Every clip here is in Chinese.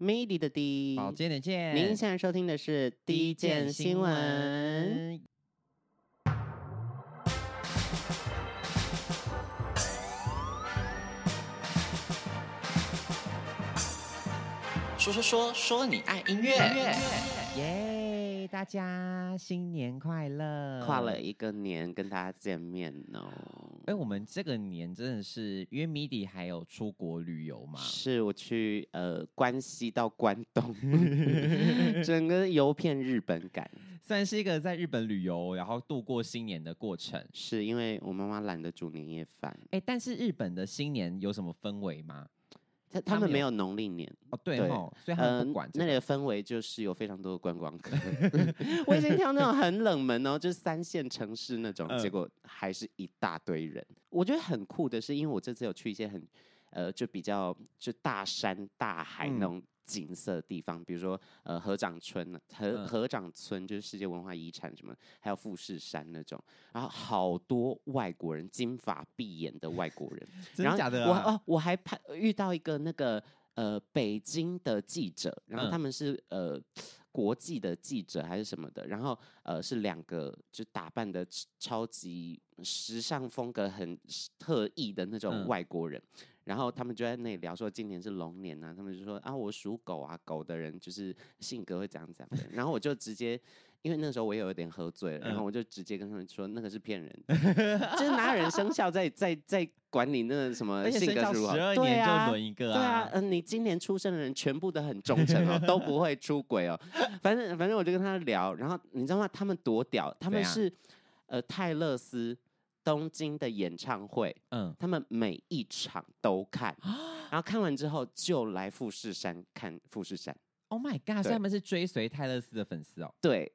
，MIDI 的 D，保健的剑。您现在收听的是《第一件新闻》。说说说说你爱音乐，耶！Yeah, 大家新年快乐！跨了一个年跟大家见面哦。哎，我们这个年真的是因为 MIDI 还有出国旅游嘛？是我去呃关西到关东，整个游遍日本感，算是一个在日本旅游然后度过新年的过程。是因为我妈妈懒得煮年夜饭。哎，但是日本的新年有什么氛围吗？他他们没有农历年哦，对哦，所以他们不管、那里的氛围就是有非常多的观光客。我已经挑那种很冷门哦，就是三线城市那种，嗯、结果还是一大堆人。我觉得很酷的是，因为我这次有去一些很呃，就比较就大山大海那种。嗯景色的地方，比如说呃河掌村河河掌村就是世界文化遗产什么，还有富士山那种，然后好多外国人，金发碧眼的外国人，真的假的啊？我哦我还拍遇到一个那个呃北京的记者，然后他们是呃国际的记者还是什么的，然后呃是两个就打扮的超级时尚风格很特异的那种外国人。嗯然后他们就在那里聊说，今年是龙年啊，他们就说啊，我属狗啊，狗的人就是性格会怎样怎样的。然后我就直接，因为那时候我也有点喝醉了，然后我就直接跟他们说，那个是骗人的，就是哪有人生肖在在在管你那个什么性格如何？十二年就轮一个啊，对啊，嗯，你今年出生的人全部都很忠诚哦，都不会出轨哦。反正反正我就跟他聊，然后你知道吗？他们多屌，他们是呃泰勒斯。东京的演唱会，嗯，他们每一场都看，然后看完之后就来富士山看富士山。Oh my god！所以他们是追随泰勒斯的粉丝哦。对，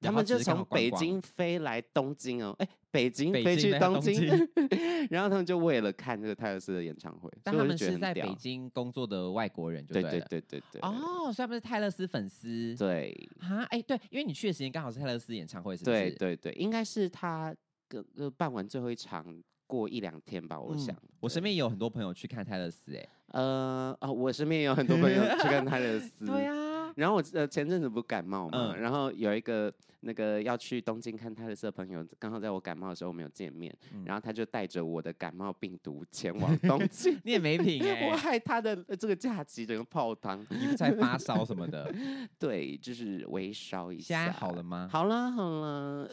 他们就从北京飞来东京哦，哎，北京飞去东京，然后他们就为了看这个泰勒斯的演唱会。但他们是在北京工作的外国人，对对对对对。哦，所以他们是泰勒斯粉丝。对啊，哎，对，因为你去的时间刚好是泰勒斯演唱会，是不是？对对对，应该是他。个个办完最后一场，过一两天吧，我想。嗯、我身边也有很多朋友去看泰勒斯，哎，呃，哦，我身边也有很多朋友去看泰勒斯。对呀。然后我呃前阵子不感冒嘛，嗯、然后有一个那个要去东京看泰勒斯的朋友，刚好在我感冒的时候没有见面，嗯、然后他就带着我的感冒病毒前往东 京。你也没品哎，我害他的这个假期整个泡汤，你不在发烧什么的？对，就是微烧一下。现在好了吗？好了好了，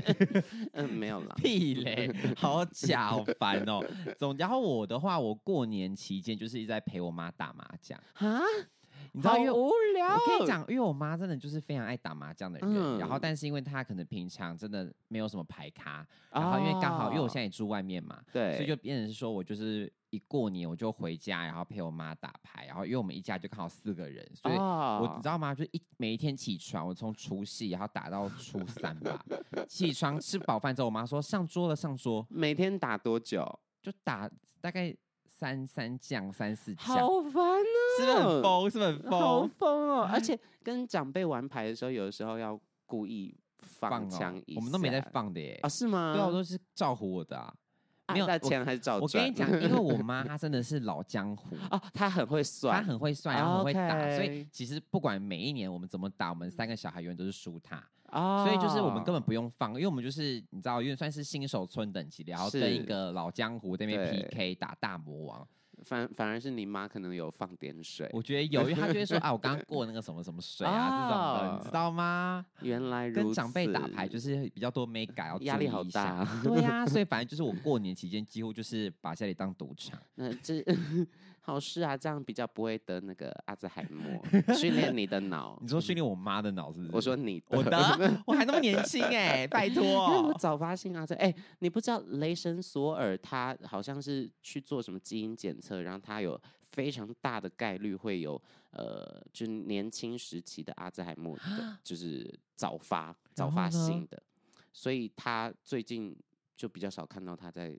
嗯，没有了。屁嘞，好假，好烦哦。总然后我的话，我过年期间就是一直在陪我妈打麻将啊。你知道，因为无聊。我跟你讲，因为我妈真的就是非常爱打麻将的人，嗯、然后但是因为她可能平常真的没有什么牌咖，然后因为刚好、哦、因为我现在也住外面嘛，对，所以就变成是说我就是一过年我就回家，然后陪我妈打牌，然后因为我们一家就刚好四个人，所以我你知道吗？就一每一天起床，我从除夕然后打到初三吧，起床吃饱饭之后，我妈说上桌了，上桌。每天打多久？就打大概。三三降三四将，好烦啊！是不是很疯？是不是很疯？好疯哦！而且跟长辈玩牌的时候，有的时候要故意放枪、哦，我们都没在放的耶啊？是吗？对啊，我都是照唬我的啊。没有钱还是照赚。我跟你讲，因为我 妈她真的是老江湖哦，她很会算，她很会算，然后很会打，所以其实不管每一年我们怎么打，我们三个小孩永远都是输她。哦，所以就是我们根本不用放，因为我们就是你知道，因为算是新手村等级，然后跟一个老江湖在那边 PK 打大魔王。反反而是你妈可能有放点水，我觉得有，因为她就会说 啊，我刚刚过那个什么什么水啊，这种的，你知道吗？原来跟长辈打牌就是比较多没改，要压力好大。对呀，所以反正就是我 过年期间几乎就是把家里当赌场。那这。好事啊，这样比较不会得那个阿兹海默。训练你的脑，你说训练我妈的脑是不是？我说你，我的，我还那么年轻哎，拜托。我早发性阿兹，哎，你不知道雷神索尔他好像是去做什么基因检测，然后他有非常大的概率会有呃，就是年轻时期的阿兹海默的，就是早发早发性的，所以他最近就比较少看到他在。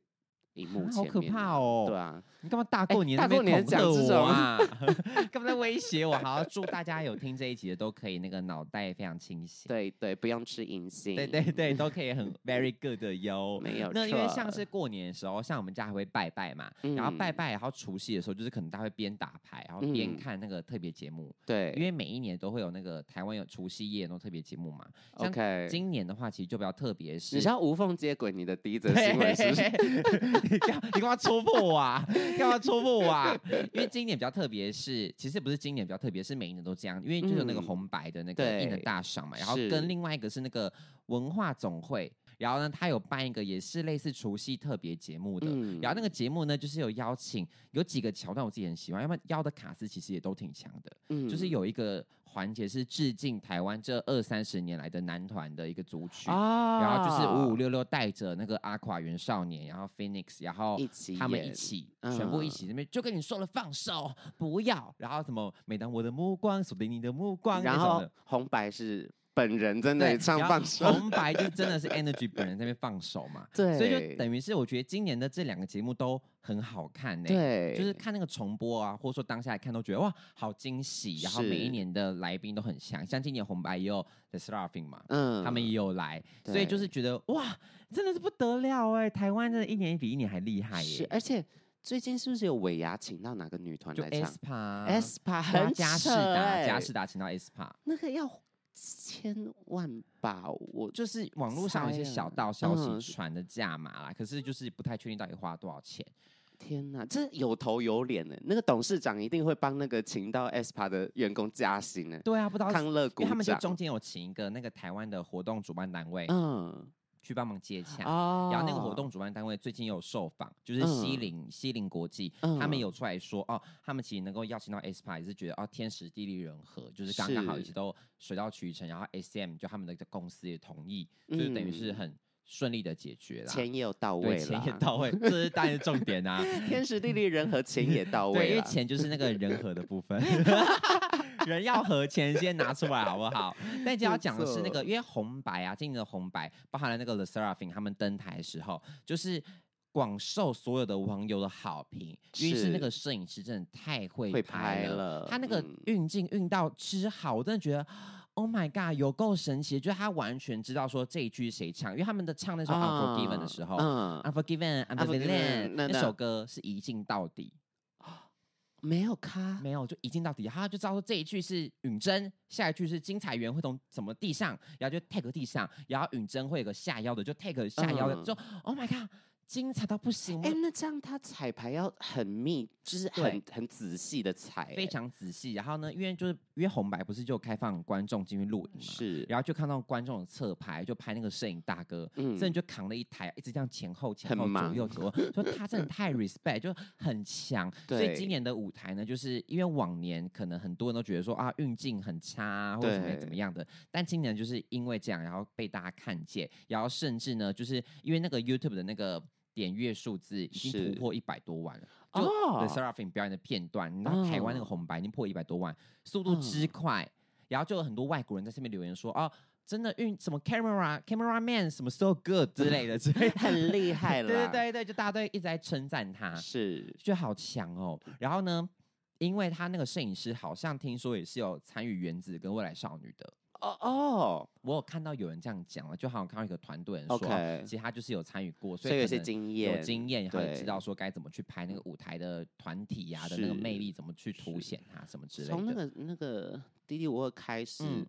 荧幕前面，好可怕哦！对啊，你干嘛大过年、欸、大过年讲这种啊？干嘛在威胁我？好，祝大家有听这一集的都可以那个脑袋非常清醒。对对，不用吃银杏。对对对，都可以很 very good 的哟。没有。那因为像是过年的时候，像我们家还会拜拜嘛，嗯、然后拜拜，然后除夕的时候，就是可能大家会边打牌，然后边看那个特别节目。对、嗯，因为每一年都会有那个台湾有除夕夜那种特别节目嘛。OK。今年的话，其实就比较特别是，你像无缝接轨，你的第一则新闻是不是？你 干你干嘛戳破我啊？干嘛戳破我啊？因为今年比较特别是，其实不是今年比较特别，是每一年都这样。因为就是有那个红白的那个印的大赏嘛，然后跟另外一个是那个文化总会，然后呢，他有办一个也是类似除夕特别节目的，嗯、然后那个节目呢，就是有邀请有几个桥段我自己很喜欢，要不然邀的卡司其实也都挺强的，嗯，就是有一个。环节是致敬台湾这二三十年来的男团的一个组曲，啊、然后就是五五六六带着那个阿垮元少年，然后 Phoenix，然后他们一起，一起全部一起那边就跟你说了放手不要，然后什么每当我的目光锁定你的目光，然后红白是本人在那里唱放 手，红白就真的是 Energy 本人在那边放手嘛，对，所以就等于是我觉得今年的这两个节目都。很好看呢、欸，对，就是看那个重播啊，或者说当下来看都觉得哇，好惊喜。然后每一年的来宾都很强，像今年红白也有 The Seraphim 嘛，嗯，他们也有来，所以就是觉得哇，真的是不得了哎、欸，台湾真的一年比一年还厉害耶、欸。是，而且最近是不是有尾牙请到哪个女团来唱？aespa，aespa 很加士达，加士达请到 aespa，那个要千万吧？我就是网络上有一些小道消息传的价码啦，嗯、可是就是不太确定到底花了多少钱。天哪，这有头有脸呢。那个董事长一定会帮那个请到 aespa 的员工加薪呢。对啊，不知道康乐股，因为他们是中间有请一个那个台湾的活动主办单位，嗯，去帮忙接洽。哦，然后那个活动主办单位最近有受访，就是西林、嗯、西林国际，嗯、他们有出来说哦，他们其实能够邀请到 aespa 也是觉得哦天时地利人和，就是刚刚好一直都水到渠成，然后 SM 就他们的公司也同意，就是等于是很。顺利的解决了，钱也有到位，钱也到位，这是当然重点啊！天时地利人和，钱也到位，对，因为钱就是那个人和的部分，人要和，钱先拿出来 好不好？但就要讲的是那个，因为红白啊，今年的红白包含了那个 The Seraphim 他们登台的时候，就是广受所有的网友的好评，因为是那个摄影师真的太会拍了，他那个运镜运到之好，我真的觉得。Oh my god，有够神奇！就是他完全知道说这一句谁唱，因为他们的唱那首《Unforgiven》的时候，《Unforgiven》《Unforgiven》那首歌是一镜到底，没有咖，没有就一镜到底，他就知道说这一句是允真，下一句是金彩媛会从什么地上，然后就 tag 地上，然后允真会有个下腰的，就 tag 下腰的，就 Oh my god。精彩到不行！哎、欸，那这样他彩排要很密，就是很对很仔细的彩，非常仔细。然后呢，因为就是因为红白不是就开放观众进去录影嘛，是，然后就看到观众的侧拍，就拍那个摄影大哥，嗯，真的就扛了一台，一直这样前后前后左右左右，说他真的太 respect，就很强。对所以今年的舞台呢，就是因为往年可能很多人都觉得说啊运镜很差或者怎么怎么样的，但今年就是因为这样，然后被大家看见，然后甚至呢，就是因为那个 YouTube 的那个。点阅数字已经突破一百多万了，是就 The Seraphim 表演的片段，然后台湾那个红白已经破一百多万，速度之快，嗯、然后就有很多外国人在下面留言说，哦，真的运什么 camera camera man 什么 so good 之类的，之类的很厉害了，对对对对，就大家都一直在称赞他，是，就好强哦。然后呢，因为他那个摄影师好像听说也是有参与原子跟未来少女的。哦哦，我有看到有人这样讲了，就好像看到一个团队人说.其实他就是有参与过，所以有些经验，有经验，然后也知道说该怎么去拍那个舞台的团体呀、啊、的那个魅力，怎么去凸显它什么之类的。从那个那个滴滴五二开始，嗯、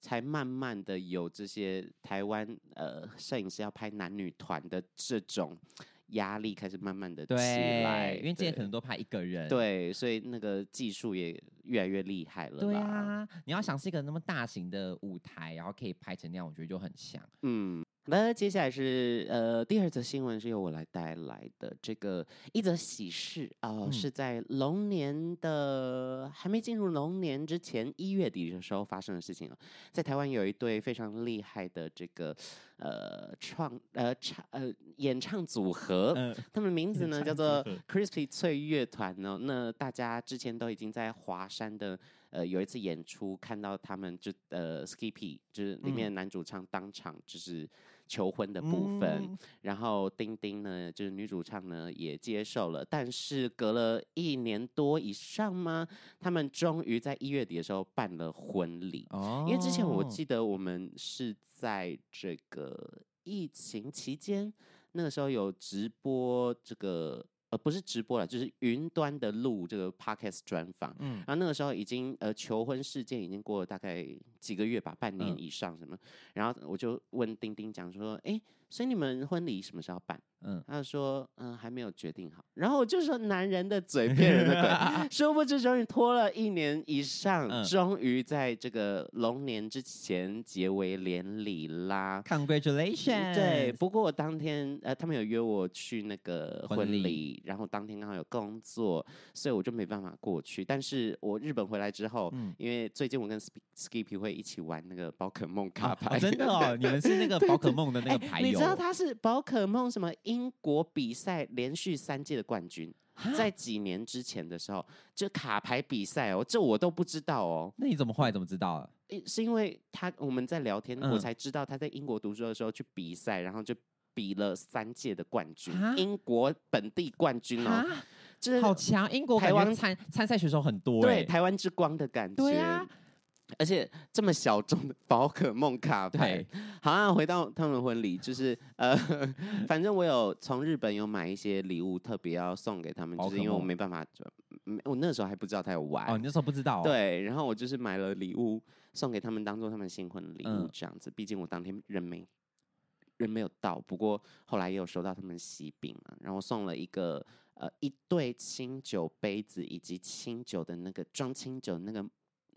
才慢慢的有这些台湾呃摄影师要拍男女团的这种。压力开始慢慢的起来，因为之前可能都拍一个人，对，所以那个技术也越来越厉害了。对啊，你要想是一个那么大型的舞台，然后可以拍成那样，我觉得就很强。嗯。那接下来是呃第二则新闻是由我来带来的，这个一则喜事啊，呃嗯、是在龙年的还没进入龙年之前一月底的时候发生的事情了。在台湾有一对非常厉害的这个呃创呃唱呃演唱组合，嗯、他们的名字呢叫做 Crispy 脆乐团呢。那大家之前都已经在华山的。呃，有一次演出看到他们就呃，Skippy 就是里面男主唱当场就是求婚的部分，嗯、然后丁丁呢，就是女主唱呢也接受了，但是隔了一年多以上吗？他们终于在一月底的时候办了婚礼。哦，因为之前我记得我们是在这个疫情期间，那个时候有直播这个。呃，不是直播了，就是云端的录这个 podcast 专访。嗯，然后那个时候已经呃求婚事件已经过了大概几个月吧，半年以上什么。嗯、然后我就问丁丁讲说，哎，所以你们婚礼什么时候办？嗯，他就说，嗯，还没有决定好。然后我就说，男人的嘴骗人的鬼，殊不知终于拖了一年以上，嗯、终于在这个龙年之前结为连理啦。Congratulations！对，不过我当天呃，他们有约我去那个婚礼，婚礼然后当天刚好有工作，所以我就没办法过去。但是我日本回来之后，嗯、因为最近我跟 Skippy 会一起玩那个宝可梦卡牌，哦，真的哦，你们是那个 宝可梦的那个牌友，你知道他是宝可梦什么？英国比赛连续三届的冠军，在几年之前的时候，就卡牌比赛哦，这我都不知道哦。那你怎么后来怎么知道了？是因为他我们在聊天，我才知道他在英国读书的时候去比赛，然后就比了三届的冠军，英国本地冠军哦，就是好强。英国台湾参参赛选手很多，对，台湾之光的感觉。对啊。而且这么小众的宝可梦卡牌，对好像回到他们婚礼，就是呃，反正我有从日本有买一些礼物，特别要送给他们，就是因为我没办法，我那时候还不知道他有玩，哦，你那时候不知道，哦，对，然后我就是买了礼物送给他们，当做他们新婚礼物这样子。毕、嗯、竟我当天人没人没有到，不过后来也有收到他们喜饼嘛，然后送了一个呃一对清酒杯子以及清酒的那个装清酒那个。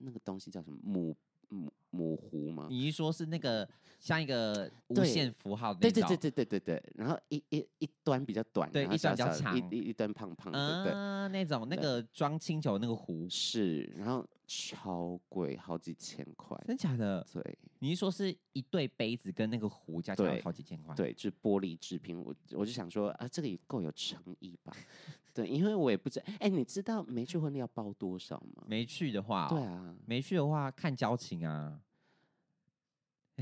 那个东西叫什么母母母壶吗？你一说是那个 像一个无限符号的，对对对对对对对。然后一一一端比较短，对，一端比较长，一一一端胖胖的，嗯、对那种那个装清酒那个壶是，然后超贵，好几千块，真假的？对，你一说是一对杯子跟那个壶加起来好几千块，对，就是玻璃制品，我我就想说啊，这个也够有诚意吧。对，因为我也不知道，哎，你知道没去婚礼要包多少吗？没去的话、哦，对啊，没去的话看交情啊。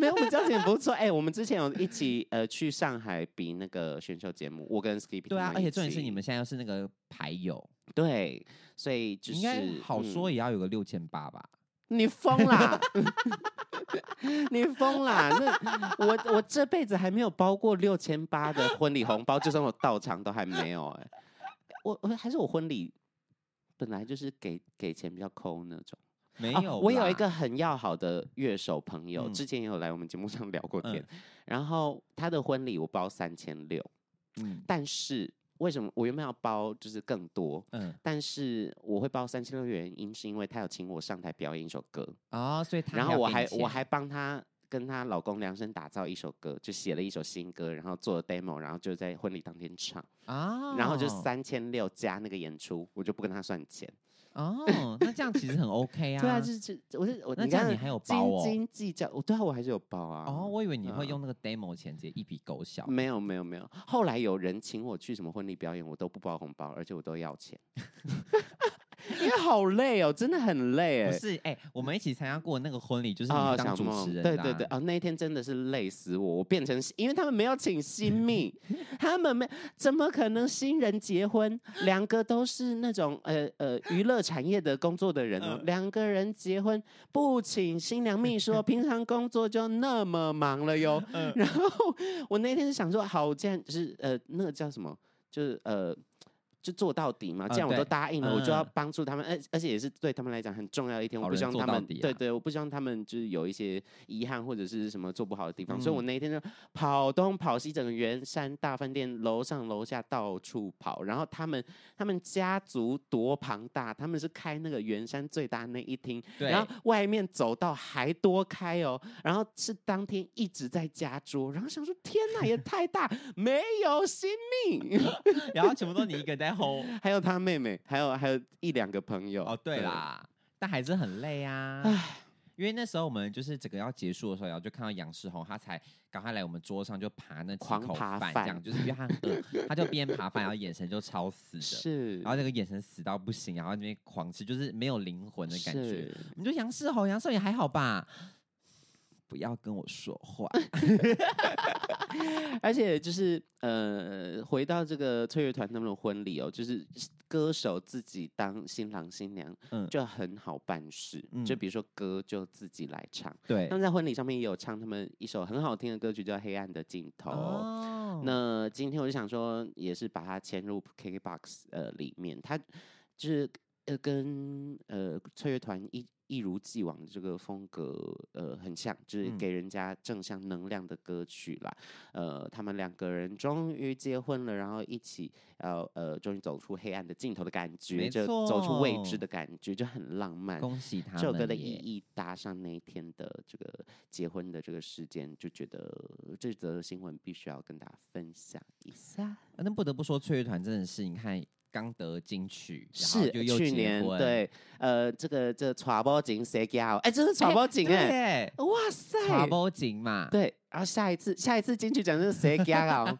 没有，我们交情也不错。哎，我们之前有一起呃去上海比那个选秀节目，我跟 Skippy 对啊，而且重点是你们现在又是那个牌友，对，所以就是应该好说也要有个六千八吧。你疯啦！你疯啦！那我我这辈子还没有包过六千八的婚礼红包，就算我到场都还没有哎。我我还是我婚礼本来就是给给钱比较抠那种。没有、哦，我有一个很要好的乐手朋友，嗯、之前也有来我们节目上聊过天。嗯、然后他的婚礼我包三千六，嗯，但是。为什么我原本要包就是更多？嗯，但是我会包三千六的原因是因为他有请我上台表演一首歌啊、哦，所以他然后我还我还帮他跟他老公量身打造一首歌，就写了一首新歌，然后做了 demo，然后就在婚礼当天唱啊，哦、然后就三千六加那个演出，我就不跟他算钱。哦，那这样其实很 OK 啊。对啊，就是我是我，那这样你还有包哦？斤斤计较，我对啊，我还是有包啊。哦，我以为你会用那个 demo 钱直接一笔勾销。没有没有没有，后来有人请我去什么婚礼表演，我都不包红包，而且我都要钱。因为好累哦，真的很累哎。不是哎，我们一起参加过那个婚礼，就是你当主持人。对对对，哦，那一天真的是累死我，我变成因为他们没有请新秘，他们没怎么可能新人结婚，两个都是那种呃呃娱乐产业的工作的人哦，两个人结婚不请新娘秘书，平常工作就那么忙了哟。然后我那天是想说，好，这样就是呃那个叫什么，就是呃。就做到底嘛，这样我都答应了，哦、我就要帮助他们，而、嗯、而且也是对他们来讲很重要的一天，我不希望他们，啊、对对，我不希望他们就是有一些遗憾或者是什么做不好的地方，嗯、所以我那一天就跑东跑西，整个圆山大饭店楼上楼下到处跑，然后他们他们家族多庞大，他们是开那个圆山最大那一厅，然后外面走道还多开哦，然后是当天一直在加桌，然后想说天哪，也太大，没有新命，然后全部都你一个在。还有他妹妹，还有还有一两个朋友哦。对啦，对但还是很累啊。唉因为那时候我们就是整个要结束的时候，然后就看到杨世宏，他才赶快来我们桌上就爬那几口饭，这样就是因为他很饿，他就边爬饭，然后眼神就超死的，是，然后那个眼神死到不行，然后那边狂吃，就是没有灵魂的感觉。是你说杨世宏，杨世宏也还好吧？不要跟我说话。而且就是呃，回到这个翠乐团他们的婚礼哦，就是歌手自己当新郎新娘，嗯，就很好办事。嗯、就比如说歌就自己来唱，对。他们在婚礼上面也有唱他们一首很好听的歌曲，叫《黑暗的尽头》。哦。那今天我就想说，也是把它签入 KKBOX 呃里面，它就是呃跟呃翠乐团一。一如既往的这个风格，呃，很像，就是给人家正向能量的歌曲啦。嗯、呃，他们两个人终于结婚了，然后一起要呃，终于走出黑暗的尽头的感觉，就走出未知的感觉，就很浪漫。恭喜他们！这首歌的意义搭上那一天的这个结婚的这个时间，就觉得这则新闻必须要跟大家分享一下。那不得不说，翠乐团真的是，你看。刚得金曲，是去年对，呃，这个这个传播景谁教？哎，这是传播景哎，哇塞，传播景嘛，对。然后下一次下一次金曲奖是谁教啊？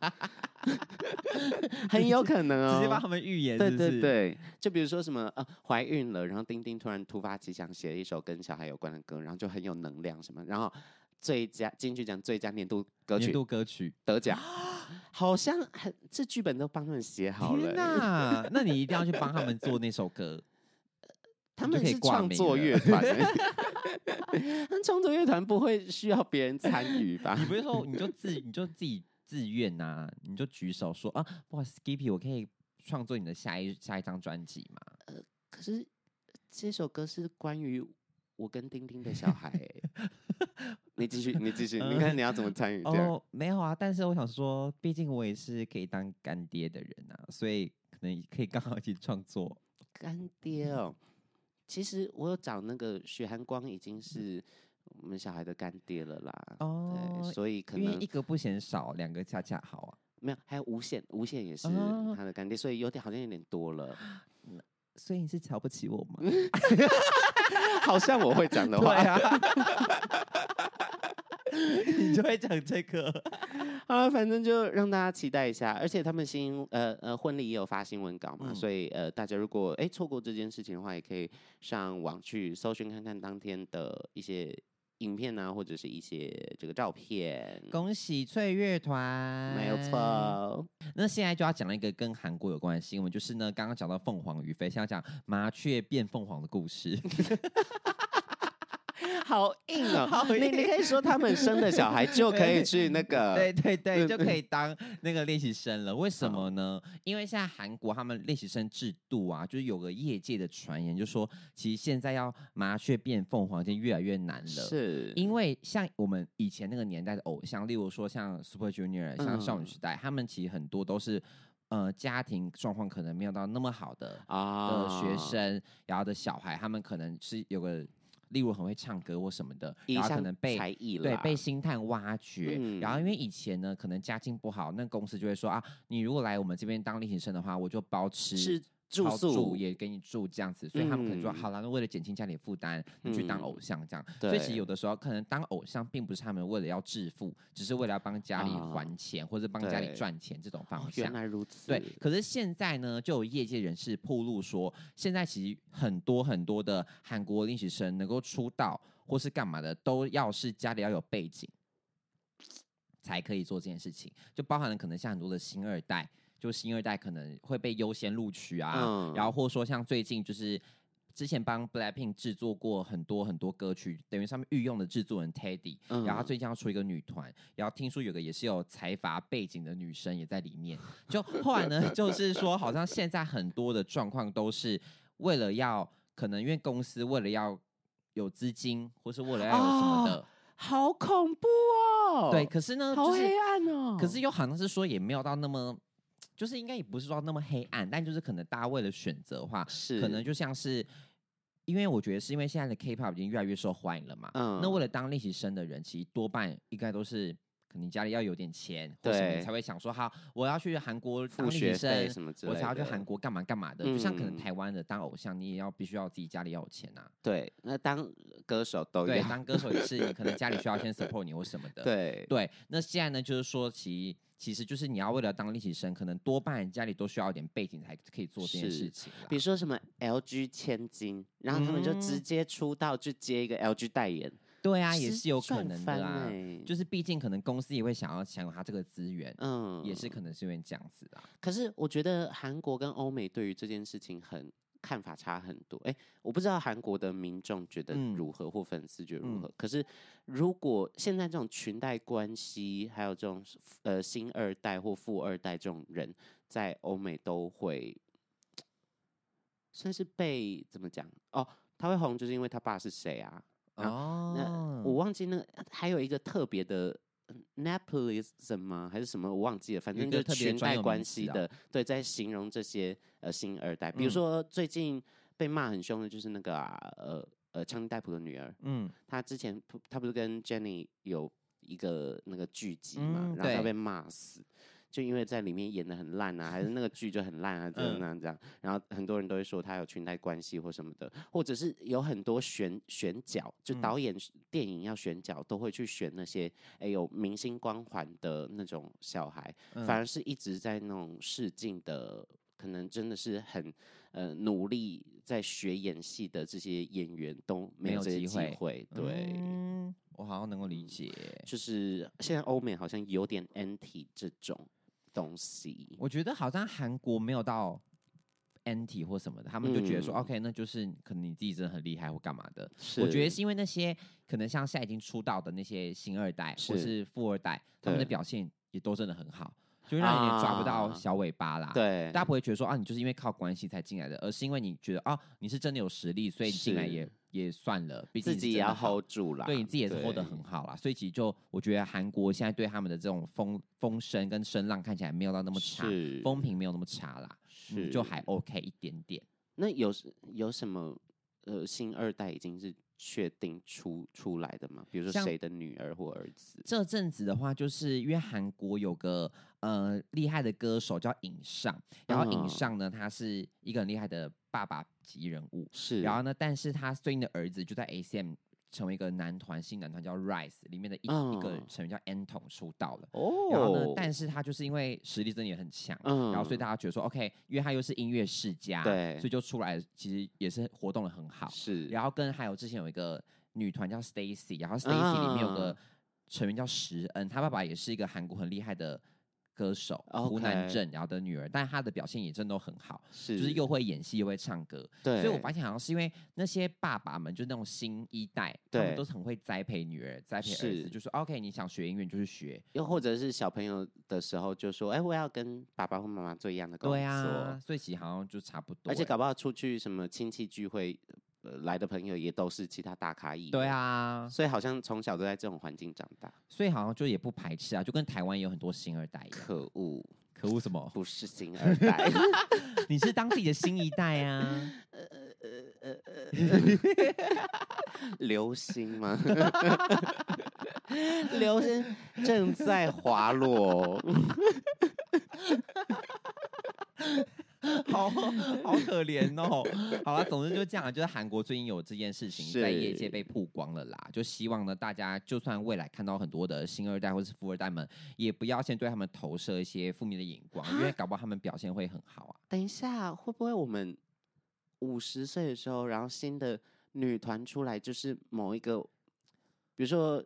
很有可能哦，直接帮他们预言，对对对。就比如说什么呃，怀孕了，然后丁丁突然突发奇想写了一首跟小孩有关的歌，然后就很有能量什么，然后最佳金曲奖最佳年度歌曲，年度歌曲得奖。好像很，这剧本都帮他们写好了。天哪，那你一定要去帮他们做那首歌。他们是创作乐团，那创作乐团不会需要别人参与吧？你不是说你就自你就自己自愿呐？你就举手说啊，哇，Skippy，我可以创作你的下一下一张专辑吗？呃，可是这首歌是关于我跟丁丁的小孩。你继续，你继续，你看你要怎么参与？哦，没有啊，但是我想说，毕竟我也是可以当干爹的人啊，所以可能可以刚好一起创作。干爹哦，其实我有找那个许寒光，已经是我们小孩的干爹了啦。哦，对，所以可能一个不嫌少，两个恰恰好啊。没有，还有无限，无限也是他的干爹，所以有点好像有点多了。所以你是瞧不起我吗？好像我会讲的话啊。你就会讲这个，啊，反正就让大家期待一下。而且他们新呃呃婚礼也有发新闻稿嘛，嗯、所以呃大家如果哎错过这件事情的话，也可以上网去搜寻看看当天的一些影片啊，或者是一些这个照片。恭喜翠乐团，没有错。那现在就要讲一个跟韩国有关的新闻，就是呢刚刚讲到凤凰于飞，现在讲麻雀变凤凰的故事。好硬哦！好硬，你你可以说他们生的小孩就可以去那个，对对对，就可以当那个练习生了。为什么呢？因为现在韩国他们练习生制度啊，就是有个业界的传言，就说其实现在要麻雀变凤凰已经越来越难了。是，因为像我们以前那个年代的偶像，例如说像 Super Junior、像少女时代，他们其实很多都是呃家庭状况可能没有到那么好的啊的学生，然后的小孩，他们可能是有个。例如很会唱歌或什么的，然后可能被才艺对被星探挖掘，嗯、然后因为以前呢可能家境不好，那公司就会说啊，你如果来我们这边当练习生的话，我就包吃。住宿也给你住这样子，所以他们可能说、嗯、好了，那为了减轻家里负担，你去当偶像这样。嗯、所以其实有的时候可能当偶像并不是他们为了要致富，只是为了要帮家里还钱、啊、或者帮家里赚钱这种方向。原来如此。对，可是现在呢，就有业界人士透露说，现在其实很多很多的韩国练习生能够出道或是干嘛的，都要是家里要有背景才可以做这件事情，就包含了可能像很多的星二代。就新二代可能会被优先录取啊，嗯、然后或者说像最近就是之前帮 Blackpink 制作过很多很多歌曲，等于上面御用的制作人 Teddy，、嗯、然后他最近要出一个女团，然后听说有个也是有财阀背景的女生也在里面。就后来呢，就是说好像现在很多的状况都是为了要，可能因为公司为了要有资金，或是为了要有什么的，哦、好恐怖哦。对，可是呢，好黑暗哦。可是又好像是说也没有到那么。就是应该也不是说那么黑暗，但就是可能大家为了选择的话，是可能就像是，因为我觉得是因为现在的 K-pop 已经越来越受欢迎了嘛。嗯。那为了当练习生的人，其实多半应该都是，可能家里要有点钱，对，或什么才会想说，好，我要去韩国当练习生什么之类的，我才要去韩国干嘛干嘛的。嗯、就像可能台湾的当偶像，你也要必须要自己家里要有钱呐、啊。对，那当歌手都对，当歌手也是，你可能家里需要先 support 你或什么的。对对，那现在呢，就是说其。其实就是你要为了当练习生，可能多半家里都需要一点背景才可以做这件事情。比如说什么 LG 千金，然后他们就直接出道去接一个 LG 代言，对啊，也是有可能的啊。欸、就是毕竟可能公司也会想要享有他这个资源，嗯，也是可能是因为这样子啊。可是我觉得韩国跟欧美对于这件事情很看法差很多。哎、欸，我不知道韩国的民众觉得如何，或粉丝觉得如何。嗯、可是如果现在这种裙带关系，还有这种呃新二代或富二代这种人，在欧美都会算是被怎么讲哦？他会红，就是因为他爸是谁啊？哦，那我忘记那还有一个特别的 Nepotism 吗？还是什么？我忘记了。反正就是裙带关系的，对，在形容这些呃新二代。比如说最近被骂很凶的就是那个啊，呃呃，强尼戴普的女儿。嗯，她之前她不是跟 Jennie 有一个那个剧集嘛，嗯、然后她被骂死。就因为在里面演得很烂啊，还是那个剧就很烂啊，这样那样这样，然后很多人都会说他有裙带关系或什么的，或者是有很多选选角，就导演电影要选角都会去选那些哎有明星光环的那种小孩，反而是一直在那种试镜的，可能真的是很呃努力在学演戏的这些演员都没有这些机会，对，嗯，我好像能够理解，就是现在欧美好像有点 anti 这种。东西，我觉得好像韩国没有到 anti 或什么的，他们就觉得说、嗯、OK，那就是可能你自己真的很厉害或干嘛的。我觉得是因为那些可能像现在已经出道的那些新二代或是富二代，他们的表现也都真的很好，就让你抓不到小尾巴啦。对，大家不会觉得说啊，你就是因为靠关系才进来的，而是因为你觉得啊，你是真的有实力，所以你进来也。也算了，毕竟自己也要 hold 住了，对你自己也是 hold 得很好啦。所以其实就我觉得韩国现在对他们的这种风风声跟声浪看起来没有到那么差，是风评没有那么差啦，是、嗯、就还 OK 一点点。那有有什么呃新二代已经是确定出出来的吗？比如说谁的女儿或儿子？这阵子的话，就是因为韩国有个呃厉害的歌手叫尹尚，然后尹尚呢，他是一个很厉害的。爸爸级人物。是，然后呢，但是他最近的儿子就在 A C M 成为一个男团新男团叫 Rise 里面的一、嗯、一个成员叫 Anton 出道了。哦，然后呢，但是他就是因为实力真的也很强，嗯，然后所以大家觉得说 OK，因为他又是音乐世家，对，所以就出来其实也是活动的很好，是，然后跟还有之前有一个女团叫 Stacy，然后 Stacy 里面有个成员叫石恩，他爸爸也是一个韩国很厉害的。歌手湖南镇，然后的女儿，但是她的表现也真的都很好，是，就是又会演戏又会唱歌，对，所以我发现好像是因为那些爸爸们，就那种新一代，对，他们都是很会栽培女儿，栽培儿子，就说 OK，你想学音乐就去学，又或者是小朋友的时候就说，哎，我要跟爸爸或妈妈做一样的工作，对啊，所以其实好像就差不多，而且搞不好出去什么亲戚聚会。呃，来的朋友也都是其他大咖艺人，对啊，所以好像从小都在这种环境长大，所以好像就也不排斥啊，就跟台湾有很多新二代一样。可恶，可恶什么？不是新二代，你是当自己的新一代啊？呃呃呃呃，流星吗？流星正在滑落。好好可怜哦！好了，总之就这样，就是韩国最近有这件事情在业界被曝光了啦。就希望呢，大家就算未来看到很多的新二代或是富二代们，也不要先对他们投射一些负面的眼光，因为搞不好他们表现会很好啊。等一下，会不会我们五十岁的时候，然后新的女团出来，就是某一个，比如说，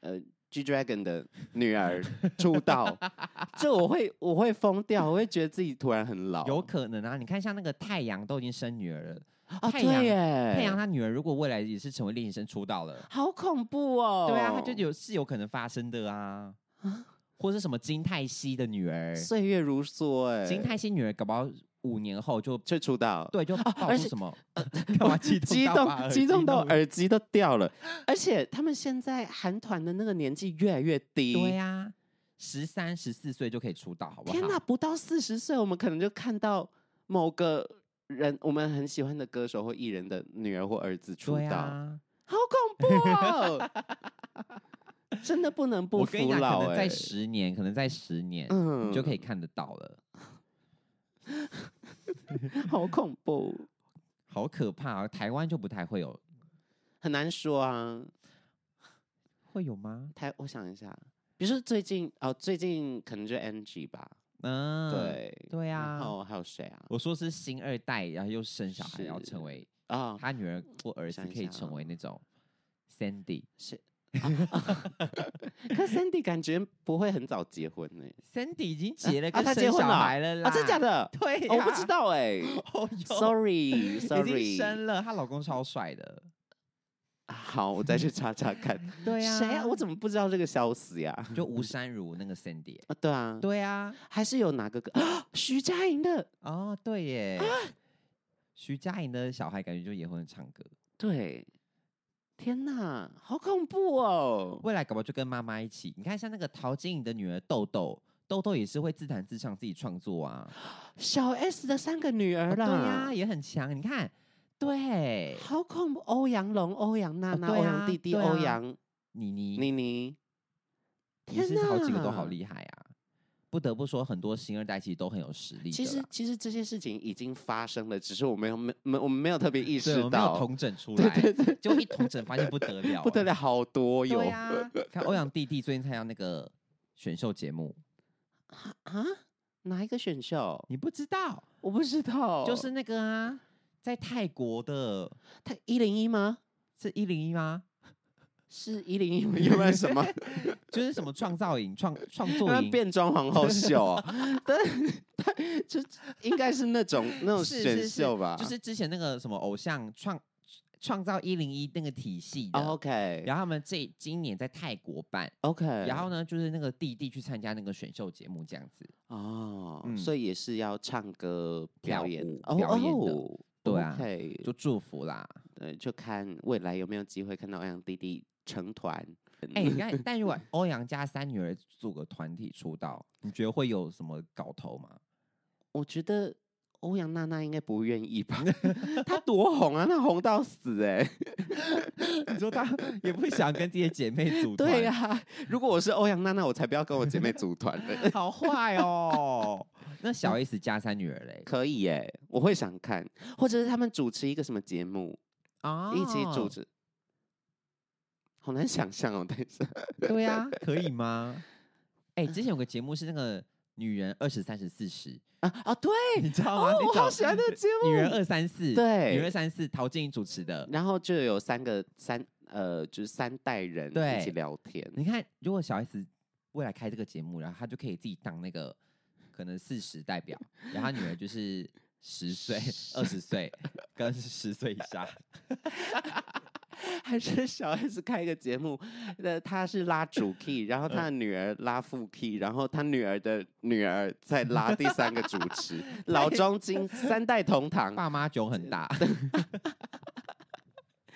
呃。G Dragon 的女儿出道，就我会我会疯掉，我会觉得自己突然很老。有可能啊，你看像那个太阳都已经生女儿了，哦、太阳耶，太阳他女儿如果未来也是成为练习生出道了，好恐怖哦。对啊，他就有是有可能发生的啊，啊？或是什么金泰熙的女儿，岁月如梭哎，金泰熙女儿搞不好。五年后就就出道，对，就爆出什么？干嘛激激动？激动到耳机都掉了。而且他们现在韩团的那个年纪越来越低，对呀、啊，十三、十四岁就可以出道，好不好？天哪，不到四十岁，我们可能就看到某个人，我们很喜欢的歌手或艺人的女儿或儿子出道，啊、好恐怖哦！真的不能不服老、欸。可能在十年，可能在十年，嗯，你就可以看得到了。好恐怖，好可怕啊！台湾就不太会有，很难说啊。会有吗？台，我想一下，比如说最近哦，最近可能就 NG 吧。嗯，对对啊。然后还有谁啊？我说是新二代，然后又生小孩，要成为啊，他女儿或儿子可以成为那种 Sandy 是。可 Sandy 感觉不会很早结婚呢。Sandy 已经结了，啊，他结婚了，啊，真的假的？对，我不知道哎。Sorry，Sorry，已经生了，她老公超帅的。好，我再去查查看。对呀，谁啊？我怎么不知道这个消息呀？就吴珊如那个 Sandy 啊，对啊，对啊，还是有哪个歌？徐佳莹的哦，对耶，徐佳莹的小孩感觉就也会唱歌，对。天哪，好恐怖哦！未来搞不好就跟妈妈一起。你看，像那个陶晶莹的女儿豆豆，豆豆也是会自弹自唱、自己创作啊。小 S 的三个女儿啦，哦、对呀、啊，也很强。你看，对，好恐怖。欧阳龙、欧阳娜娜、欧阳、啊、弟弟、欧阳、啊、妮妮、妮妮，天哪，好几个都好厉害啊！不得不说，很多星二代其实都很有实力。其实，其实这些事情已经发生了，只是我没有没没我们没有特别意识到，统整出 来。对对对，就一统整发现不得了，不得了，好多哟。对呀、啊，看欧阳弟弟最近参加那个选秀节目啊？哪一个选秀？你不知道？我不知道，就是那个啊，在泰国的泰一零一吗？是一零一吗？是一零一 有没有什么？就是什么创造营、创创作营、变装皇后秀啊？对，就应该是那种那种选秀吧。是是是，就是之前那个什么偶像创创造一零一那个体系的。Oh, OK，然后他们这今年在泰国办。OK，然后呢，就是那个弟弟去参加那个选秀节目这样子。哦、oh, 嗯，所以也是要唱歌表演表演的。Oh, 对啊，okay. 就祝福啦。对，就看未来有没有机会看到欧阳弟弟。成团，哎、欸，你看，但如果欧阳家三女儿组个团体出道，你觉得会有什么搞头吗？我觉得欧阳娜娜应该不愿意吧，她多红啊，她红到死哎、欸！你说她也不想跟这些姐妹组 团？对呀、啊，如果我是欧阳娜娜，我才不要跟我姐妹组团呢。好坏哦！那小 S 家三女儿嘞？可以哎、欸，我会想看，或者是他们主持一个什么节目啊，一起主持。好难想象哦，等一下。对呀、啊，可以吗？哎、欸，之前有个节目是那个女人二十三十四十啊啊，对，你知道吗？哦、我好喜欢那个节目，女人二三四，对，女人二三四，陶晶莹主持的，然后就有三个三呃，就是三代人一起聊天。你看，如果小 S 未来开这个节目，然后她就可以自己当那个可能四十代表，然后她女儿就是十岁、二十岁跟十岁以下。还是小 S 开一个节目，呃，他是拉主 key，然后他的女儿拉副 key，然后他女儿的女儿再 拉第三个主持，老中青三代同堂，爸妈酒很大。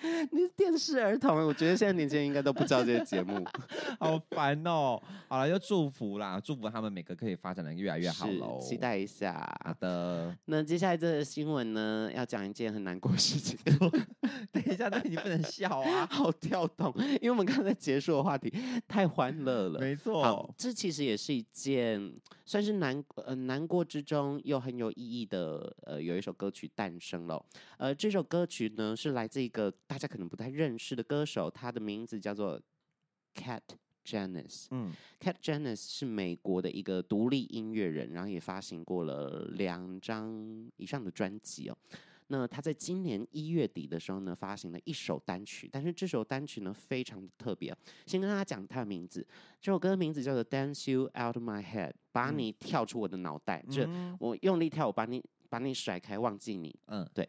你是电视儿童，我觉得现在年轻人应该都不知道这些节目，好烦哦。好了，就祝福啦，祝福他们每个可以发展的越来越好喽，期待一下。好的，那接下来这个新闻呢，要讲一件很难过的事情。等一下，那你不能笑啊，好跳动，因为我们刚才结束的话题太欢乐了。没错，这其实也是一件算是难呃难过之中又很有意义的呃有一首歌曲诞生了。呃，这首歌曲呢是来自一个。大家可能不太认识的歌手，他的名字叫做 Cat Janice。嗯，Cat Janice 是美国的一个独立音乐人，然后也发行过了两张以上的专辑哦。那他在今年一月底的时候呢，发行了一首单曲，但是这首单曲呢非常的特别。先跟大家讲他的名字，这首歌的名字叫做 Dance You Out of My Head，把你跳出我的脑袋，嗯、就我用力跳，我把你把你甩开，忘记你。嗯，对。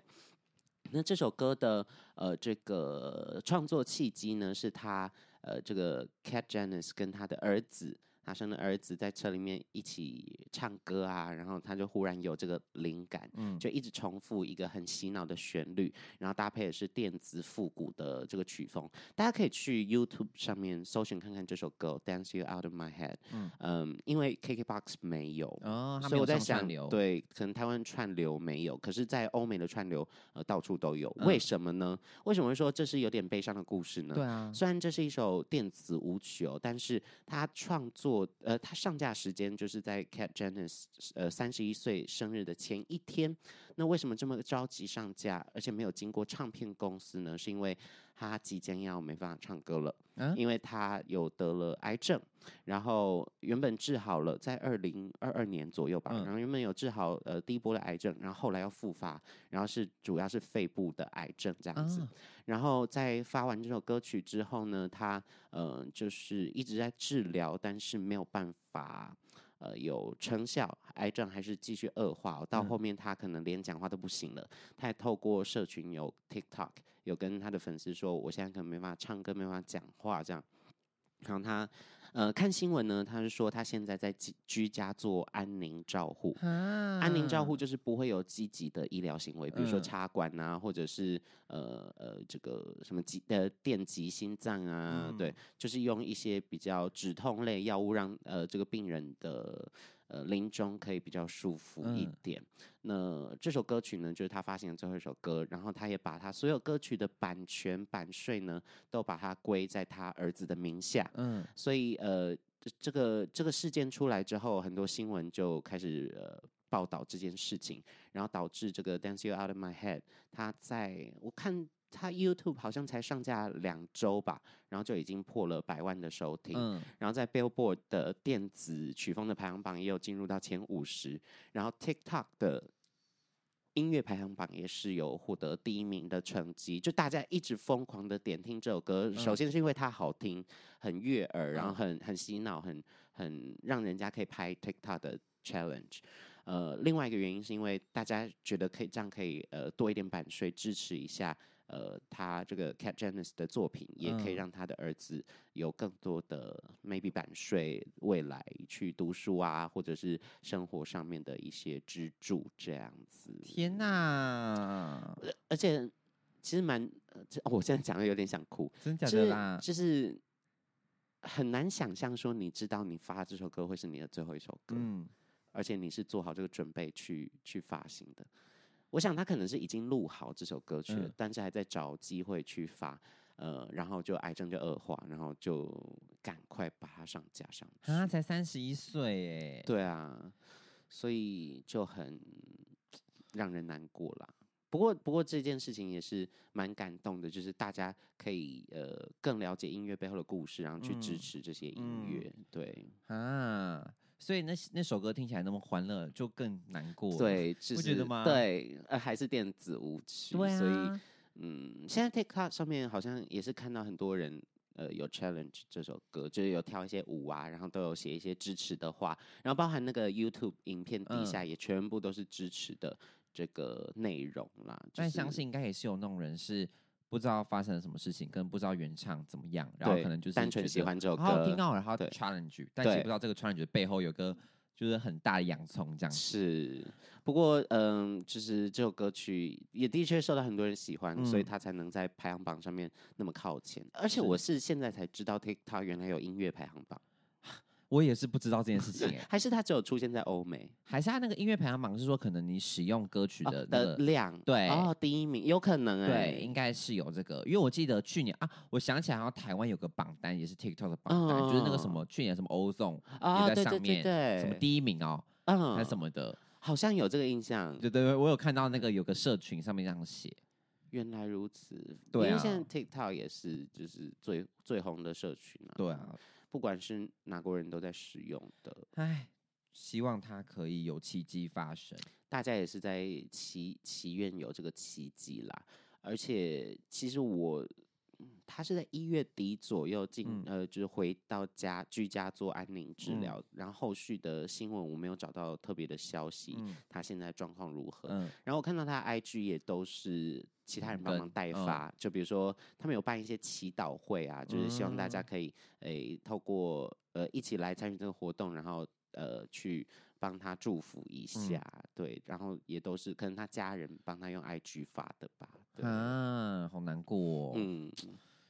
那这首歌的呃这个创作契机呢，是他呃这个 Cat Janice 跟他的儿子。他生的儿子在车里面一起唱歌啊，然后他就忽然有这个灵感，嗯，就一直重复一个很洗脑的旋律，然后搭配的是电子复古的这个曲风。大家可以去 YouTube 上面搜寻看看这首歌《Dance You Out of My Head》。嗯，嗯，因为 KKBOX 没有，哦，他没有，所以我在想，对，可能台湾串流没有，可是在欧美的串流呃到处都有。为什么呢？为什么会说这是有点悲伤的故事呢？对啊，虽然这是一首电子舞曲哦，但是他创作。呃，他上架时间就是在 Cat Janice 呃三十一岁生日的前一天。那为什么这么着急上架，而且没有经过唱片公司呢？是因为他即将要没办法唱歌了，嗯、因为他有得了癌症，然后原本治好了，在二零二二年左右吧，嗯、然后原本有治好呃第一波的癌症，然后后来要复发，然后是主要是肺部的癌症这样子，嗯、然后在发完这首歌曲之后呢，他呃就是一直在治疗，但是没有办法。呃，有成效，癌症还是继续恶化，到后面他可能连讲话都不行了。嗯、他还透过社群有 TikTok，有跟他的粉丝说，我现在可能没办法唱歌，没办法讲话这样。然后他。呃，看新闻呢，他是说他现在在居家做安宁照护。啊、安宁照护就是不会有积极的医疗行为，比如说插管啊，嗯、或者是呃呃这个什么急呃电击心脏啊，嗯、对，就是用一些比较止痛类药物让呃这个病人的。呃，临终可以比较舒服一点。嗯、那这首歌曲呢，就是他发行的最后一首歌，然后他也把他所有歌曲的版权版税呢，都把它归在他儿子的名下。嗯，所以呃，这个这个事件出来之后，很多新闻就开始呃报道这件事情，然后导致这个 Dance You Out of My Head，他在我看。他 YouTube 好像才上架两周吧，然后就已经破了百万的收听，嗯、然后在 Billboard 的电子曲风的排行榜也有进入到前五十，然后 TikTok 的音乐排行榜也是有获得第一名的成绩，就大家一直疯狂的点听这首歌，首先是因为它好听，很悦耳，然后很很洗脑，很很让人家可以拍 TikTok 的 challenge。呃，另外一个原因是因为大家觉得可以这样可以呃多一点版税支持一下。呃，他这个 Cat Janice 的作品也可以让他的儿子有更多的 maybe 版税，未来去读书啊，或者是生活上面的一些支柱这样子。天哪！而且其实蛮，我现在讲的有点想哭，真假的啦？就是，就是很难想象说，你知道你发这首歌会是你的最后一首歌，嗯，而且你是做好这个准备去去发行的。我想他可能是已经录好这首歌曲了，嗯、但是还在找机会去发，呃，然后就癌症就恶化，然后就赶快把它上架上去。他才三十一岁哎，对啊，所以就很让人难过啦。不过，不过这件事情也是蛮感动的，就是大家可以呃更了解音乐背后的故事，然后去支持这些音乐。嗯、对啊。所以那那首歌听起来那么欢乐，就更难过。对，不觉得吗？对，呃，还是电子舞曲。对啊。所以，嗯，现在 TikTok 上面好像也是看到很多人，呃，有 challenge 这首歌，就是有跳一些舞啊，然后都有写一些支持的话，然后包含那个 YouTube 影片底下也全部都是支持的这个内容啦。嗯就是、但相信应该也是有那种人是。不知道发生了什么事情，跟不知道原唱怎么样，然后可能就是单纯喜欢这首歌，好听到然后 challenge，但是不知道这个 challenge 背后有个就是很大的洋葱这样子。是，不过嗯，就是这首歌曲也的确受到很多人喜欢，嗯、所以他才能在排行榜上面那么靠前。而且我是现在才知道 TikTok 原来有音乐排行榜。我也是不知道这件事情，还是它只有出现在欧美？还是它那个音乐排行榜是说，可能你使用歌曲的、那个哦、的量？对，哦，第一名有可能哎，对，应该是有这个，因为我记得去年啊，我想起来，好像台湾有个榜单，也是 TikTok 的榜单，哦、就是那个什么去年什么欧颂也在上面，什么第一名哦，嗯，还什么的，好像有这个印象。对对对，我有看到那个有个社群上面这样写。原来如此，对、啊，因为现在 TikTok 也是就是最最红的社群啊。对啊。不管是哪国人都在使用的，唉，希望它可以有奇迹发生。大家也是在祈祈愿有这个奇迹啦。而且，其实我他是在一月底左右进，嗯、呃，就是回到家居家做安宁治疗。嗯、然后后续的新闻我没有找到特别的消息，嗯、他现在状况如何？嗯、然后我看到他 IG 也都是。其他人帮忙代发，嗯、就比如说他们有办一些祈祷会啊，嗯、就是希望大家可以诶、欸、透过呃一起来参与这个活动，然后呃去帮他祝福一下，嗯、对，然后也都是可能他家人帮他用 IG 发的吧。对啊，好难过、哦，嗯，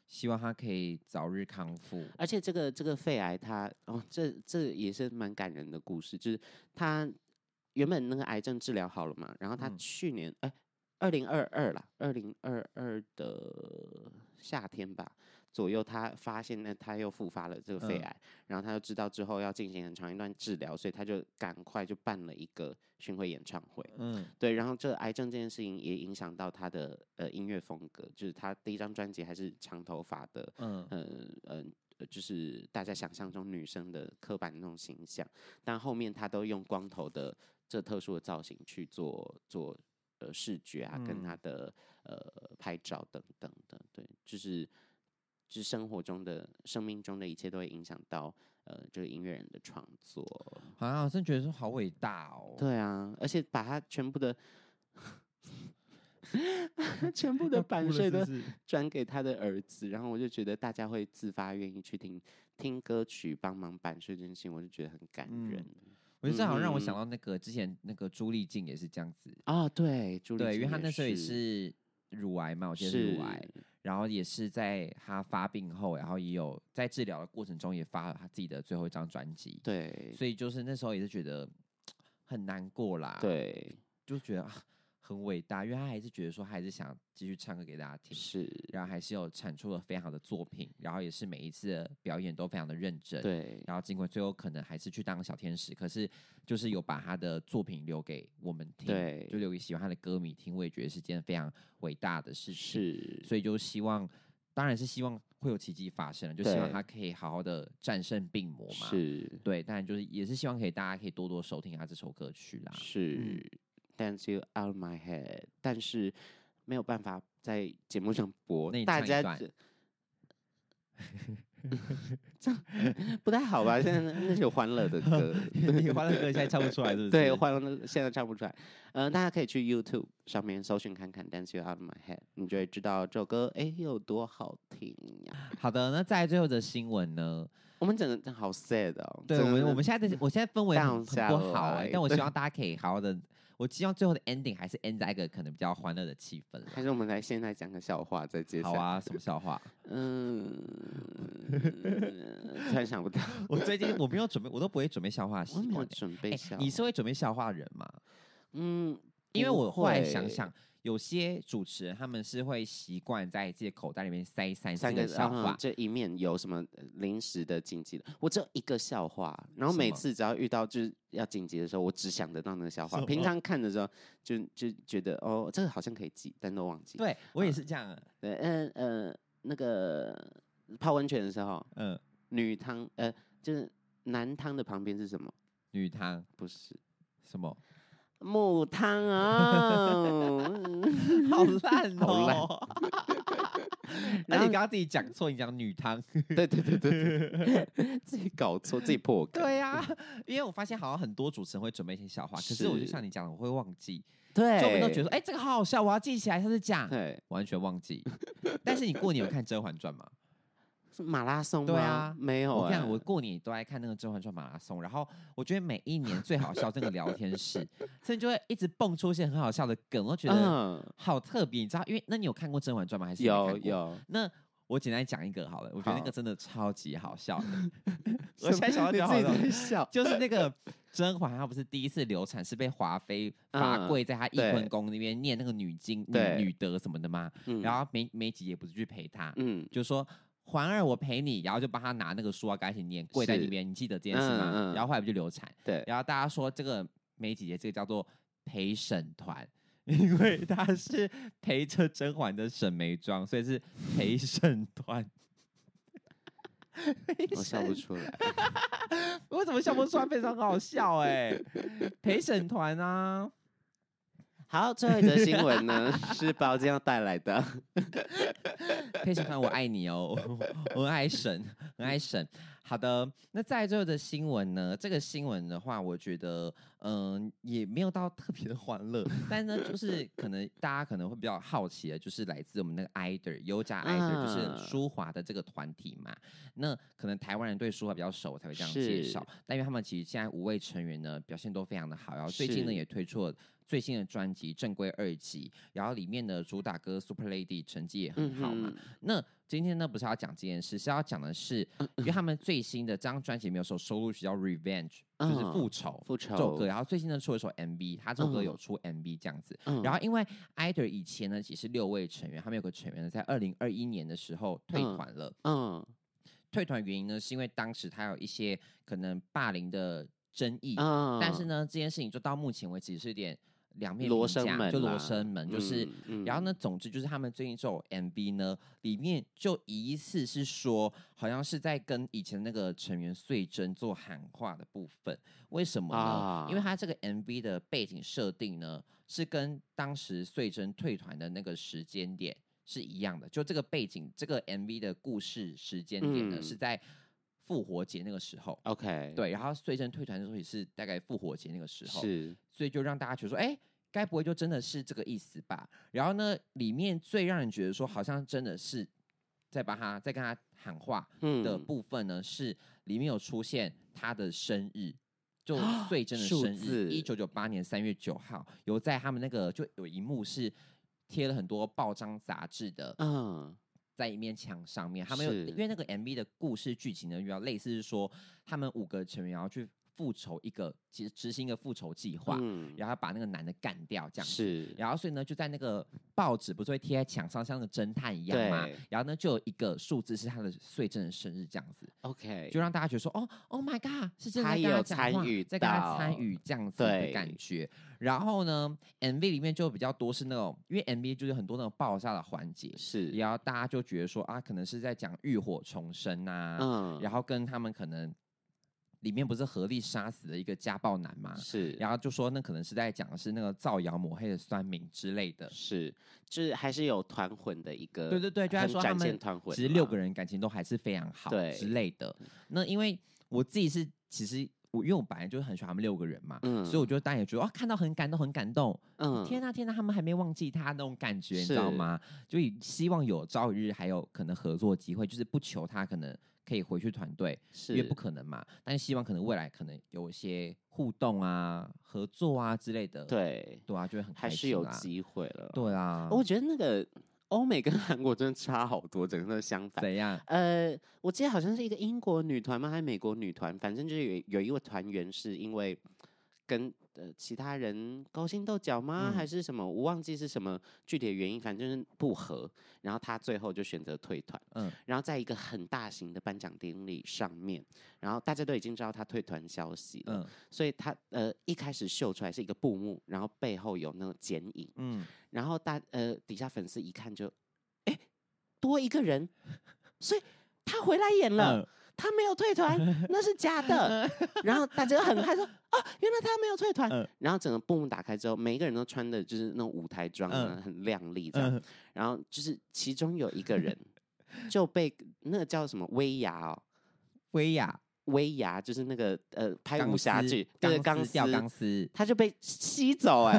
希望他可以早日康复。而且这个这个肺癌他，他哦，这这也是蛮感人的故事，就是他原本那个癌症治疗好了嘛，然后他去年哎。二零二二啦，二零二二的夏天吧左右，他发现呢他又复发了这个肺癌，嗯、然后他就知道之后要进行很长一段治疗，所以他就赶快就办了一个巡回演唱会。嗯，对，然后这癌症这件事情也影响到他的呃音乐风格，就是他第一张专辑还是长头发的，嗯嗯嗯。就是大家想象中女生的刻板那种形象，但后面她都用光头的这特殊的造型去做做呃视觉啊，跟她的呃拍照等等的，对，就是就是生活中的生命中的一切都会影响到呃这个音乐人的创作。啊，我真觉得说好伟大哦。对啊，而且把他全部的。全部的版税都转给他的儿子，然后我就觉得大家会自发愿意去听听歌曲，帮忙版税这件事情，我就觉得很感人。嗯、我觉得这好像让我想到那个之前那个朱丽静也是这样子啊，对，朱丽静对，因为她那时候也是乳癌嘛，我记得是乳癌，然后也是在他发病后，然后也有在治疗的过程中也发了他自己的最后一张专辑，对，所以就是那时候也是觉得 很难过啦，对，就觉得啊。很伟大，因为他还是觉得说，他还是想继续唱歌给大家听，是，然后还是有产出了非常好的作品，然后也是每一次的表演都非常的认真，对，然后尽管最后可能还是去当小天使，可是就是有把他的作品留给我们听，对，就留给喜欢他的歌迷听，我也觉得是件非常伟大的事情，是，所以就希望，当然是希望会有奇迹发生，就希望他可以好好的战胜病魔嘛，是。对，当然就是也是希望可以大家可以多多收听他这首歌曲啦，是。嗯 Dance you out of my head，但是没有办法在节目上播，大家 这样不太好吧？现在那是有欢乐的歌，有欢乐歌现在唱不出来，是不是？对，欢乐现在唱不出来。嗯、呃，大家可以去 YouTube 上面搜寻看看 Dance you out of my head，你就会知道这首歌哎有多好听呀。好的，那在最后的新闻呢？我们整个好 sad 哦。对，我们我们现在的我现在氛围很不好哎，但我希望大家可以好好的。我希望最后的 ending 还是 end 在一个可能比较欢乐的气氛。还是我们来现在讲个笑话再接下来。好啊，什么笑话？嗯，突然想不到。我最近我没有准备，我都不会准备笑话。我没有准备笑话。欸，你是会准备笑话的人吗？嗯，因为我后来想想。有些主持人他们是会习惯在自己的口袋里面塞三三个笑话，这一面有什么临时的紧急的，我只有一个笑话，然后每次只要遇到就是要紧急的时候，我只想得到那个笑话。平常看的时候就就觉得哦，这个好像可以记，但都忘记。对我也是这样。对，嗯呃，那个泡温泉的时候，嗯，女汤呃就是男汤的旁边是什么？女汤不是什么？母汤啊，好烂哦！那 你刚刚自己讲错，你讲女汤，对对对对，自己搞错，自己破梗。对呀，因为我发现好像很多主持人会准备一些笑话，可是我就像你讲的，我会忘记。对，就我们都觉得说，哎，这个好好笑，我要记起来，他是讲，对，完全忘记。但是你过年有看《甄嬛传》吗？马拉松吗？对啊，没有、欸。我看我过年都爱看那个《甄嬛传》马拉松，然后我觉得每一年最好笑这个聊天室，所以就会一直蹦出一些很好笑的梗，我觉得好特别。你知道，因为那你有看过《甄嬛传》吗？还是有有？那我简单讲一个好了，我觉得那个真的超级好笑的。我现在想到就好笑，就是那个甄嬛她不是第一次流产，是被华妃罚跪在她翊坤宫那边念那个女经、女女德什么的吗？然后梅梅姐也不是去陪她，嗯，就说。环儿，我陪你，然后就帮他拿那个书啊，赶紧念，跪在里面。你记得这件事吗？嗯嗯、然后后来不就流产？对。然后大家说这个梅姐姐，这个叫做陪审团，因为她是陪着甄嬛的沈眉庄，所以是陪审团。我笑不出来，为什么笑不出来？非常好笑哎、欸，陪审团啊。好，最后一则新闻呢是宝剑要带来的。陪审团，我爱你哦，我很爱审，很爱审。好的，那在最后的新闻呢？这个新闻的话，我觉得嗯、呃、也没有到特别的欢乐，但呢就是可能大家可能会比较好奇的，就是来自我们那个 IDER 优家 IDOL 就是舒华的这个团体嘛。那可能台湾人对舒华比较熟，才会这样介绍。但因为他们其实现在五位成员呢表现都非常的好，然后最近呢也推出了。最新的专辑正规二辑，然后里面的主打歌《Super Lady》成绩也很好嘛。嗯、那今天呢不是要讲这件事，是要讲的是，因为他们最新的这张专辑没有收收录曲叫《Revenge》，就是复仇，复仇这首歌。然后最新的出了一首 MV，他这首歌有出 MV 这样子。然后因为 IDOL 以前呢，其实六位成员，他们有个成员呢，在二零二一年的时候退团了。嗯，退团原因呢，是因为当时他有一些可能霸凌的争议。嗯，但是呢，这件事情就到目前为止是有点。两面罗生门，就罗生门，就是，嗯嗯、然后呢，总之就是他们最近这首 MV 呢，里面就疑似是说，好像是在跟以前那个成员穗珍做喊话的部分。为什么呢？啊、因为他这个 MV 的背景设定呢，是跟当时穗珍退团的那个时间点是一样的。就这个背景，这个 MV 的故事时间点呢，嗯、是在复活节那个时候。OK，对，然后穗真退团的时候也是大概复活节那个时候。是。所以就让大家觉得说，哎，该不会就真的是这个意思吧？然后呢，里面最让人觉得说，好像真的是在帮他在跟他喊话的部分呢，嗯、是里面有出现他的生日，就穗真的生日，一九九八年三月九号，有在他们那个就有一幕是贴了很多报章杂志的，嗯，在一面墙上面，他们有因为那个 MV 的故事剧情呢，比较类似是说他们五个成员要去。复仇一个，其实执行一个复仇计划，嗯、然后把那个男的干掉，这样子。是，然后所以呢，就在那个报纸不是会贴在墙上，像那个侦探一样嘛？然后呢，就有一个数字是他的穗珍的生日，这样子。OK，就让大家觉得说，哦，Oh my God，是真的他参与，在跟他参与这样子的感觉。然后呢，MV 里面就比较多是那种，因为 MV 就是很多那种爆炸的环节，是，然后大家就觉得说啊，可能是在讲浴火重生啊，嗯，然后跟他们可能。里面不是合力杀死了一个家暴男吗？是，然后就说那可能是在讲的是那个造谣抹黑的酸民之类的，是，就是还是有团魂的一个，对对对，就在说他们其实六个人感情都还是非常好，对之类的。那因为我自己是其实我因为我本来就是很喜欢他们六个人嘛，嗯，所以我就当然也觉得哇，看到很感动很感动，嗯，天呐天呐，他们还没忘记他那种感觉，你知道吗？就希望有朝一日还有可能合作机会，就是不求他可能。可以回去团队，是因为不可能嘛。但是希望可能未来可能有一些互动啊、合作啊之类的。对，对啊，就会很开心还是有机会了。对啊，我觉得那个欧美跟韩国真的差好多，整个相反。怎样？呃，我记得好像是一个英国女团吗？还是美国女团？反正就是有有一位团员是因为跟。呃，其他人勾心斗角吗？嗯、还是什么？我忘记是什么具体的原因，反正就是不合。然后他最后就选择退团。嗯，然后在一个很大型的颁奖典礼上面，然后大家都已经知道他退团消息了。嗯，所以他呃一开始秀出来是一个布幕，然后背后有那个剪影。嗯，然后大呃底下粉丝一看就，哎，多一个人，所以他回来演了。嗯他没有退团，那是假的。然后大家都很害说：“啊，原来他没有退团。”然后整个布幕打开之后，每一个人都穿的就是那种舞台装，很亮丽这样。然后就是其中有一个人就被那个叫什么威亚哦，威亚威亚，就是那个呃拍武侠剧，对钢丝吊钢丝，他就被吸走哎，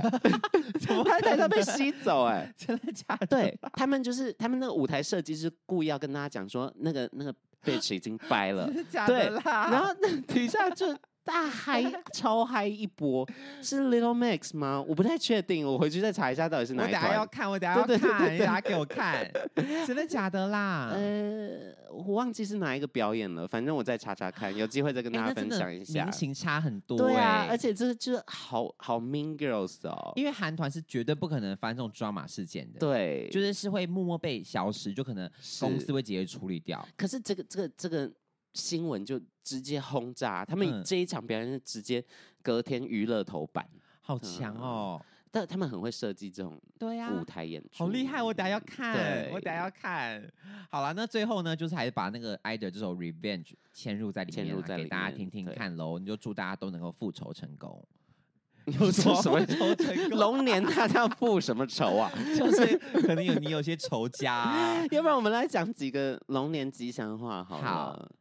怎么拍台上被吸走哎？真的假的？对他们就是他们那个舞台设计是故意要跟大家讲说那个那个。Bitch 已经掰了，对，然后那 底下就大嗨超嗨一波，是 Little Mix 吗？我不太确定，我回去再查一下到底是哪一个。我等下要看，我等下要看，你等下给我看，真的假的啦？呃，我忘记是哪一个表演了，反正我再查查看，有机会再跟大家分享一下。欸、心情差很多、欸，对啊，而且这就是好好 Mean Girls 哦，因为韩团是绝对不可能发生这种 drama 事件的，对，就是是会默默被消失，就可能公司会直接处理掉。可是这个这个这个。新闻就直接轰炸，他们这一场表演是直接隔天娱乐头版，好强哦！但他们很会设计这种对呀舞台演出，好厉害！我等下要看，我等下要看。好了，那最后呢，就是还是把那个 IDOL 这首 Revenge 嵌入在里面，给大家听听看喽。你就祝大家都能够复仇成功。有什么复仇成功？龙年他要复什么仇啊？就是可能有你有些仇家。要不然我们来讲几个龙年吉祥话好了。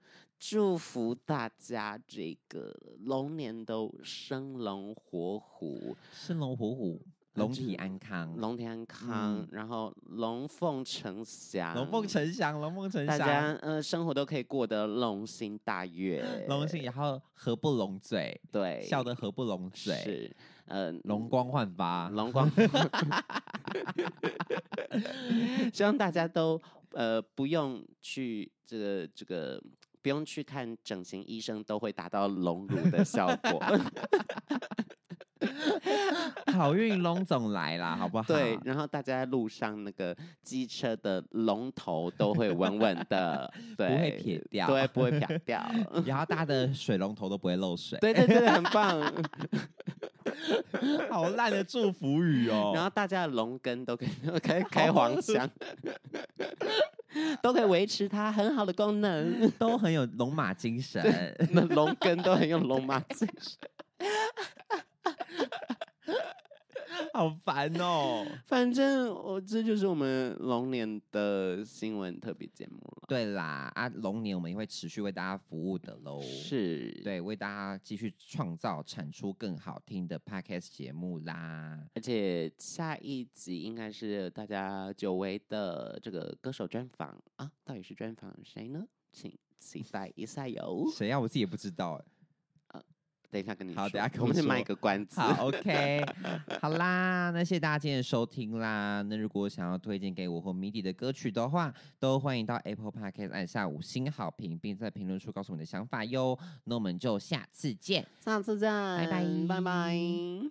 祝福大家这个龙年都生龙活虎，生龙活虎，龙体安康，龙体安康，嗯、然后龙凤呈祥，龙凤呈祥，龙凤呈祥，大家呃生活都可以过得龙心大悦，龙心，然后合不拢嘴，对，笑得合不拢嘴，是，呃，容光焕发，容光 希望大家都。呃不用去这个这个不用去看整形医生，都会达到隆乳的效果。好运龙总来啦，好不好？对，然后大家在路上那个机车的龙头都会稳稳的，对，不会撇掉，对，不会撇掉。然后大家的水龙头都不会漏水，对对对，很棒。好烂的祝福语哦。然后大家的龙根都可以开开黄腔，都可以维持它很好的功能，都很有龙马精神。那龙根都很有龙马精神。好烦哦！反正我这就是我们龙年的新闻特别节目了。对啦，啊，龙年我们也会持续为大家服务的喽。是，对，为大家继续创造、产出更好听的 podcast 节目啦。而且下一集应该是大家久违的这个歌手专访啊，到底是专访谁呢？请期待一下哟。谁呀？我自己也不知道哎。等一下跟你说，好，等下跟我们先卖个关子。好，OK，好啦，那谢谢大家今天的收听啦。那如果想要推荐给我或迷弟的歌曲的话，都欢迎到 Apple Podcast 按下五星好评，并在评论处告诉你的想法哟。那我们就下次见，下次见，拜拜，拜拜。